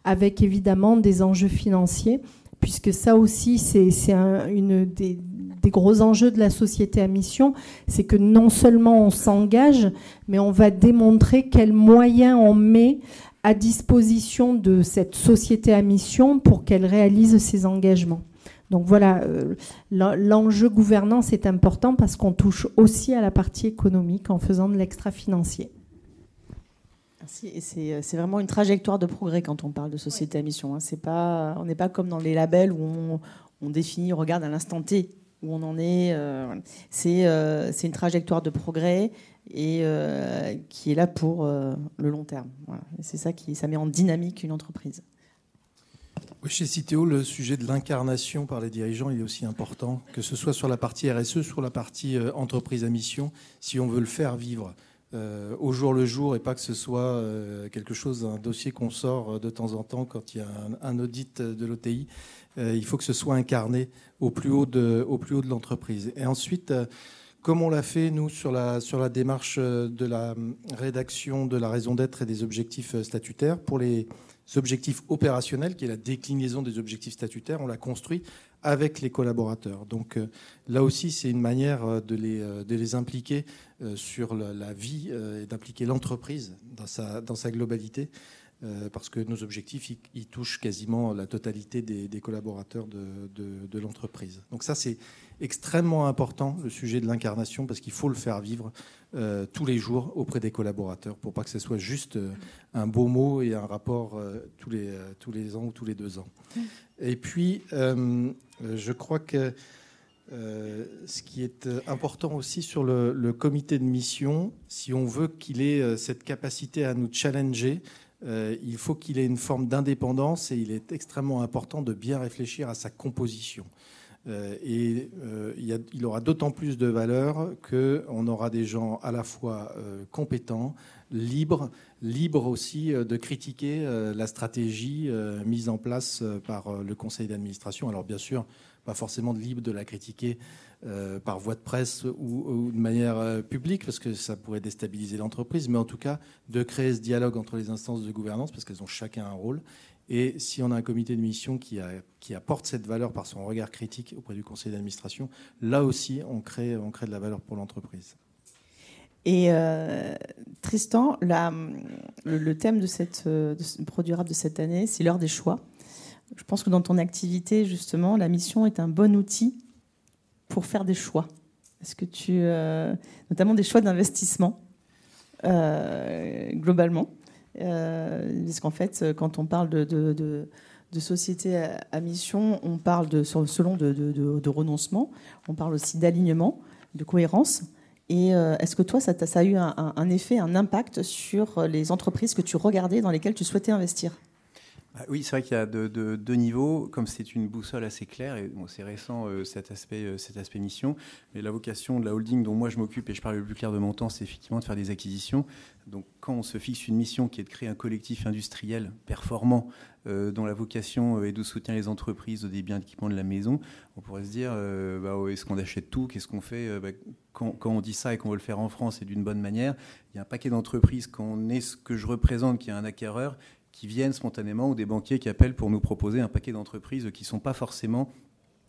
avec évidemment des enjeux financiers, puisque ça aussi, c'est un, des gros enjeux de la société à mission, c'est que non seulement on s'engage, mais on va démontrer quels moyens on met à disposition de cette société à mission pour qu'elle réalise ses engagements. Donc voilà, euh, l'enjeu gouvernance est important parce qu'on touche aussi à la partie économique en faisant de l'extra-financier. Merci. Et euh, c'est vraiment une trajectoire de progrès quand on parle de société à mission. Hein. Pas, on n'est pas comme dans les labels où on, définit, on regarde à l'instant T où on en est. Euh, c'est une trajectoire de progrès et qui est là pour le long terme. C'est ça qui ça met en dynamique une entreprise. Oui, chez Citeo, le sujet de l'incarnation par les dirigeants il est aussi important, que ce soit sur la partie RSE, sur la partie euh, entreprise à mission, si on veut le faire vivre euh, au jour le jour et pas que ce soit euh, quelque chose, un dossier qu'on sort de temps en temps quand il y a un, audit de l'OTI. il faut que ce soit incarné au plus haut de, au plus haut de l'entreprise. Et ensuite, comme on l'a fait, nous, sur la, sur la démarche de la rédaction de la raison d'être et des objectifs statutaires, pour les objectifs opérationnels, qui est la déclinaison des objectifs statutaires, on l'a construit avec les collaborateurs. Donc euh, là aussi, c'est une manière euh, de les, euh, de les impliquer sur la, vie et d'impliquer l'entreprise dans sa globalité, parce que nos objectifs, ils, touchent quasiment la totalité des, collaborateurs de, de, de l'entreprise. Donc ça, c'est extrêmement important, le sujet de l'incarnation, parce qu'il faut le faire vivre euh, tous les jours auprès des collaborateurs pour pas que ce soit juste euh, un beau mot et un rapport euh, tous, les, tous les ans ou tous les deux ans. Et puis, je crois que ce qui est important aussi sur le, le comité de mission, si on veut qu'il ait cette capacité à nous challenger, il faut qu'il ait une forme d'indépendance et il est extrêmement important de bien réfléchir à sa composition. Euh, et euh, il, aura d'autant plus de valeur qu'on aura des gens à la fois euh, compétents, libres, libres aussi de critiquer la stratégie mise en place par le conseil d'administration. Alors bien sûr, pas forcément de libre de la critiquer par voie de presse ou, de manière publique, parce que ça pourrait déstabiliser l'entreprise, mais en tout cas de créer ce dialogue entre les instances de gouvernance, parce qu'elles ont chacun un rôle, et si on a un comité de mission qui, apporte cette valeur par son regard critique auprès du conseil d'administration, là aussi, on crée, on crée de la valeur pour l'entreprise. Et euh, Tristan, le, thème de cette de de cette année, c'est l'heure des choix. Je pense que dans ton activité, justement, la mission est un bon outil pour faire des choix. Est-ce que tu, euh, notamment des choix d'investissement euh, globalement euh, parce qu'en fait, quand on parle de, de, société à, mission, on parle selon de, renoncement, on parle aussi d'alignement, de cohérence. Et est-ce que toi, ça, a eu un, effet, un impact sur les entreprises que tu regardais, dans lesquelles tu souhaitais investir? Oui, c'est vrai qu'il y a deux niveaux. Comme c'est une boussole assez claire, et c'est récent euh, cet, aspect, cet aspect mission, mais la vocation de la holding dont moi je m'occupe, et je parle le plus clair de mon temps, c'est effectivement de faire des acquisitions. Donc quand on se fixe une mission qui est de créer un collectif industriel performant, euh, dont la vocation euh, est de soutenir les entreprises des biens d'équipement de la maison, on pourrait se dire, euh, bah, est-ce qu'on achète tout? Qu'est-ce qu'on fait? Bah, quand, on dit ça et qu'on veut le faire en France et d'une bonne manière, il y a un paquet d'entreprises, quand on est ce que je représente, qui est un acquéreur, qui viennent spontanément, ou des banquiers qui appellent pour nous proposer un paquet d'entreprises qui ne sont pas forcément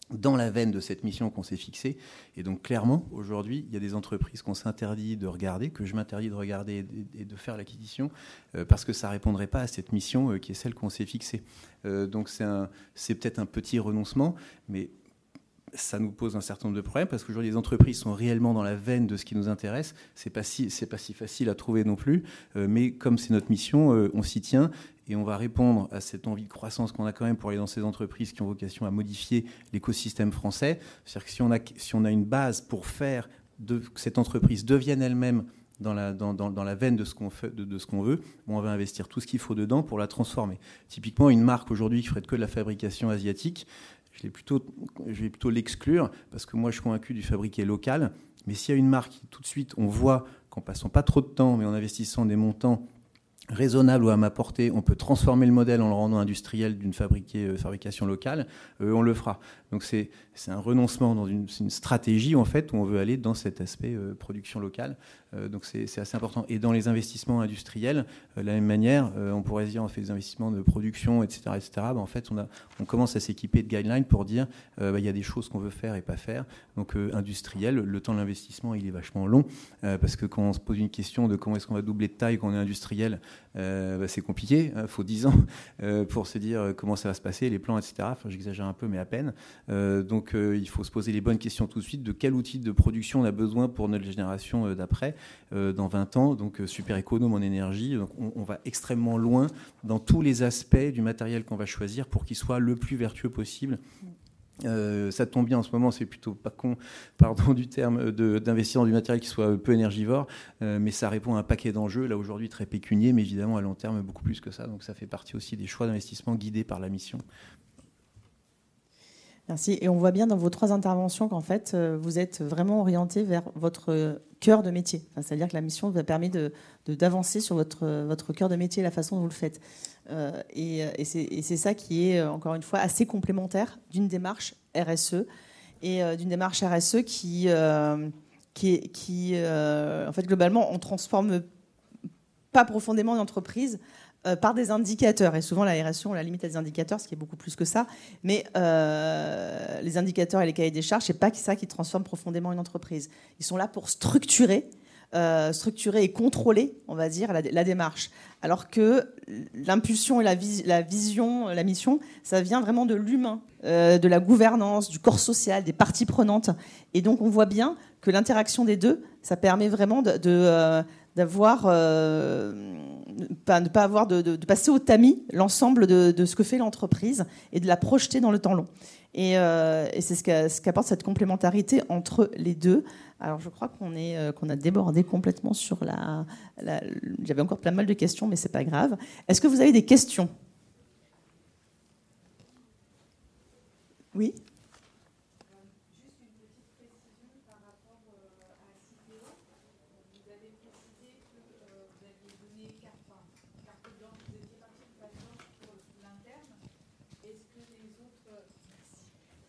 dans la veine de cette mission qu'on s'est fixée. Et donc clairement, aujourd'hui, il y a des entreprises qu'on s'interdit de regarder, que je m'interdis de regarder et de faire l'acquisition, euh, parce que ça ne répondrait pas à cette mission euh, qui est celle qu'on s'est fixée. Euh, donc c'est peut-être un petit renoncement, mais ça nous pose un certain nombre de problèmes parce qu'aujourd'hui les entreprises sont réellement dans la veine de ce qui nous intéresse. C'est pas si c'est pas si facile à trouver non plus, mais comme c'est notre mission, on s'y tient et on va répondre à cette envie de croissance qu'on a quand même pour aller dans ces entreprises qui ont vocation à modifier l'écosystème français. C'est-à-dire que si on, a, si on a une base pour faire de, que cette entreprise devienne elle-même dans la, dans, dans, la veine de ce qu'on de, qu'on veut, on va investir tout ce qu'il faut dedans pour la transformer. Typiquement, une marque aujourd'hui qui ferait que de la fabrication asiatique, je vais plutôt, l'exclure parce que moi, je suis convaincu du fabriqué local. Mais s'il y a une marque, tout de suite, on voit qu'en passant pas trop de temps, mais en investissant des montants raisonnable ou à ma portée, on peut transformer le modèle en le rendant industriel d'une euh, fabrication locale, euh, on le fera. Donc c'est un renoncement dans une, stratégie en fait où on veut aller dans cet aspect euh, production locale. donc c'est assez important. Et dans les investissements industriels, de la même manière, on pourrait dire on fait des investissements de production, etc., etc. Ben, en fait, on, commence à s'équiper de guidelines pour dire ben, il y a des choses qu'on veut faire et pas faire. Donc industriel, le temps de l'investissement il est vachement long parce que quand on se pose une question de comment est-ce qu'on va doubler de taille quand on est industriel, euh, bah, c'est compliqué. Il hein, faut 10 ans euh, pour se dire euh, comment ça va se passer, les plans, etc. J'exagère un peu, mais à peine. Donc, il faut se poser les bonnes questions tout de suite de quel outil de production on a besoin pour notre génération d'après, dans 20 ans? Donc, super économe en énergie. On, va extrêmement loin dans tous les aspects du matériel qu'on va choisir pour qu'il soit le plus vertueux possible euh, ça tombe bien en ce moment, c'est plutôt pas con, [LAUGHS] pardon du terme, d'investir dans du matériel qui soit peu énergivore, euh, mais ça répond à un paquet d'enjeux, là aujourd'hui très pécunier, mais évidemment à long terme beaucoup plus que ça. Donc ça fait partie aussi des choix d'investissement guidés par la mission. Merci. Et on voit bien dans vos trois interventions qu'en fait, euh, vous êtes vraiment orienté vers votre cœur de métier. C'est-à-dire que la mission vous a permis d'avancer de, sur votre, votre cœur de métier, la façon dont vous le faites. Euh, et, c'est ça qui est, encore une fois, assez complémentaire d'une démarche RSE et euh, d'une démarche RSE qui, qui, qui en fait, globalement, on transforme pas profondément une entreprise euh, par des indicateurs. Et souvent, la RSE, on la limite à des indicateurs, ce qui est beaucoup plus que ça. Mais euh, les indicateurs et les cahiers des charges, c'est pas ça qui transforme profondément une entreprise. Ils sont là pour structurer, euh, structurer et contrôler, on va dire, la, démarche. Alors que l'impulsion et la, la, vision, la mission, ça vient vraiment de l'humain, de la gouvernance, du corps social, des parties prenantes. Et donc, on voit bien que l'interaction des deux, ça permet vraiment de, d'avoir pas, ne pas avoir de, passer au tamis l'ensemble de, ce que fait l'entreprise et de la projeter dans le temps long. Et, euh, c'est ce qu'apporte cette complémentarité entre les deux. Alors je crois qu'on est euh, qu'on a débordé complètement sur la. J'avais encore plein mal de questions, mais c'est pas grave. Est-ce que vous avez des questions? Oui?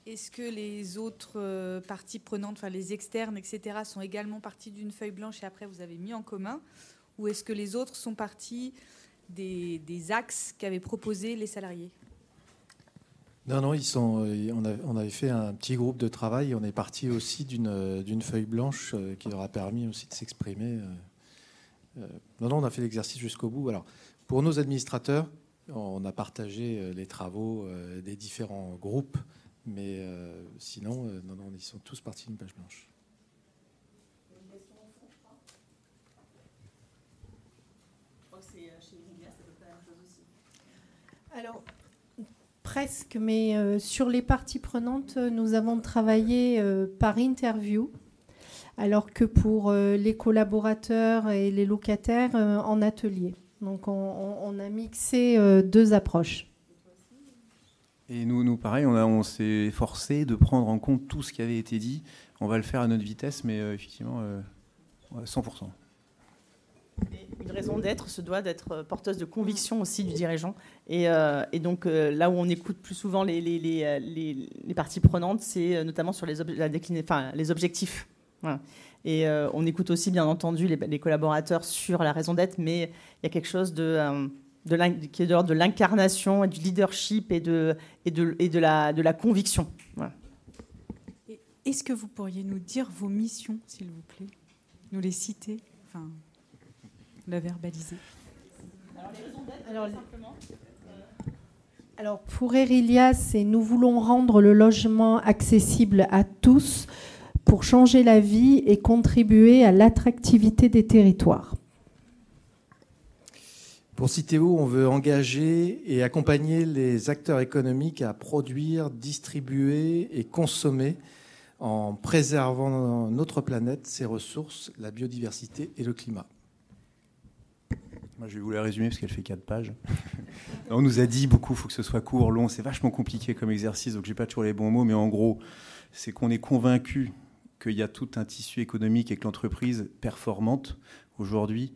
Est-ce que les autres euh, parties prenantes, les externes, etc., sont également parties d'une feuille blanche et après vous avez mis en commun? Ou est-ce que les autres sont parties des, axes qu'avaient proposés les salariés? Non, non, ils sont, euh, on, avait fait un petit groupe de travail. On est parti aussi d'une euh, feuille blanche qui leur a permis aussi de s'exprimer. Non, non, on a fait l'exercice jusqu'au bout. Alors, pour nos administrateurs, on a partagé les travaux des différents groupes mais euh, sinon, euh, non, non, ils sont tous partis d'une page blanche. Alors, presque, mais euh, sur les parties prenantes, nous avons travaillé par interview, alors que pour les collaborateurs et les locataires, en atelier. Donc, on a mixé deux approches. Et nous, nous pareil, on, on s'est forcé de prendre en compte tout ce qui avait été dit. On va le faire à notre vitesse, mais euh, effectivement, 100%. Euh, une raison d'être se doit d'être porteuse de conviction aussi du dirigeant. Et, euh, et donc là où on écoute plus souvent les, les, les, les parties prenantes, c'est notamment sur les, la enfin, les objectifs. Et on écoute aussi bien entendu les, collaborateurs sur la raison d'être, mais il y a quelque chose de qui est de l'ordre de l'incarnation et du leadership et de, et de, et de, la, de la conviction. Est-ce que vous pourriez nous dire vos missions, s'il vous plaît? Nous les citer Enfin, la verbaliser alors, alors, pour Erilia, c'est nous voulons rendre le logement accessible à tous pour changer la vie et contribuer à l'attractivité des territoires. Pour Citéo, on veut engager et accompagner les acteurs économiques à produire, distribuer et consommer en préservant notre planète, ses ressources, la biodiversité et le climat. Moi, je vais vous la résumer parce qu'elle fait quatre pages. [LAUGHS] On nous a dit beaucoup, il faut que ce soit court, long. C'est vachement compliqué comme exercice, donc j'ai pas toujours les bons mots. Mais en gros, c'est qu'on est convaincu qu'il y a tout un tissu économique et que l'entreprise performante aujourd'hui,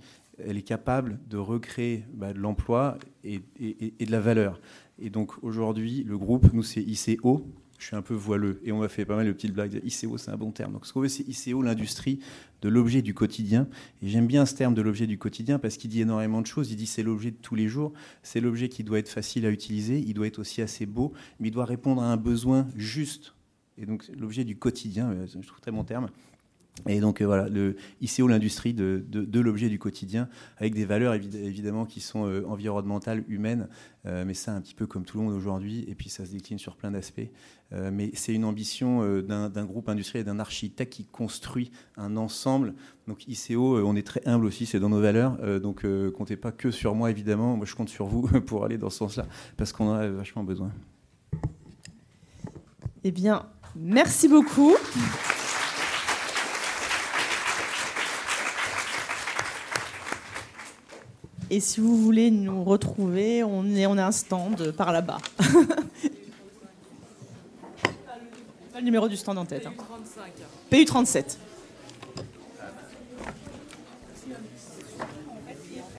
elle est capable de recréer bah, de l'emploi et, de la valeur. Et donc aujourd'hui, le groupe, nous, c'est ICO. Je suis un peu voileux et on m'a fait pas mal de petites blagues. ICO, c'est un bon terme. Donc ce qu'on veut, c'est ICO, l'industrie de l'objet du quotidien. Et j'aime bien ce terme de l'objet du quotidien parce qu'il dit énormément de choses. Il dit c'est l'objet de tous les jours. C'est l'objet qui doit être facile à utiliser. Il doit être aussi assez beau, mais il doit répondre à un besoin juste. Et donc l'objet du quotidien, euh, je trouve très bon terme. Et donc euh, voilà, le ICO, l'industrie de, l'objet du quotidien, avec des valeurs évidemment qui sont euh, environnementales, humaines, euh, mais ça un petit peu comme tout le monde aujourd'hui, et puis ça se décline sur plein d'aspects. mais c'est une ambition d'un groupe industriel d'un architecte qui construit un ensemble. Donc ICO, on est très humble aussi, c'est dans nos valeurs, donc comptez pas que sur moi évidemment, moi je compte sur vous [LAUGHS] pour aller dans ce sens-là, parce qu'on en a vachement besoin. Eh bien, merci beaucoup. Et si vous voulez nous retrouver, on, est, a un stand par là-bas. [LAUGHS] Pas le numéro du stand en tête. Hein. PU35. PU37.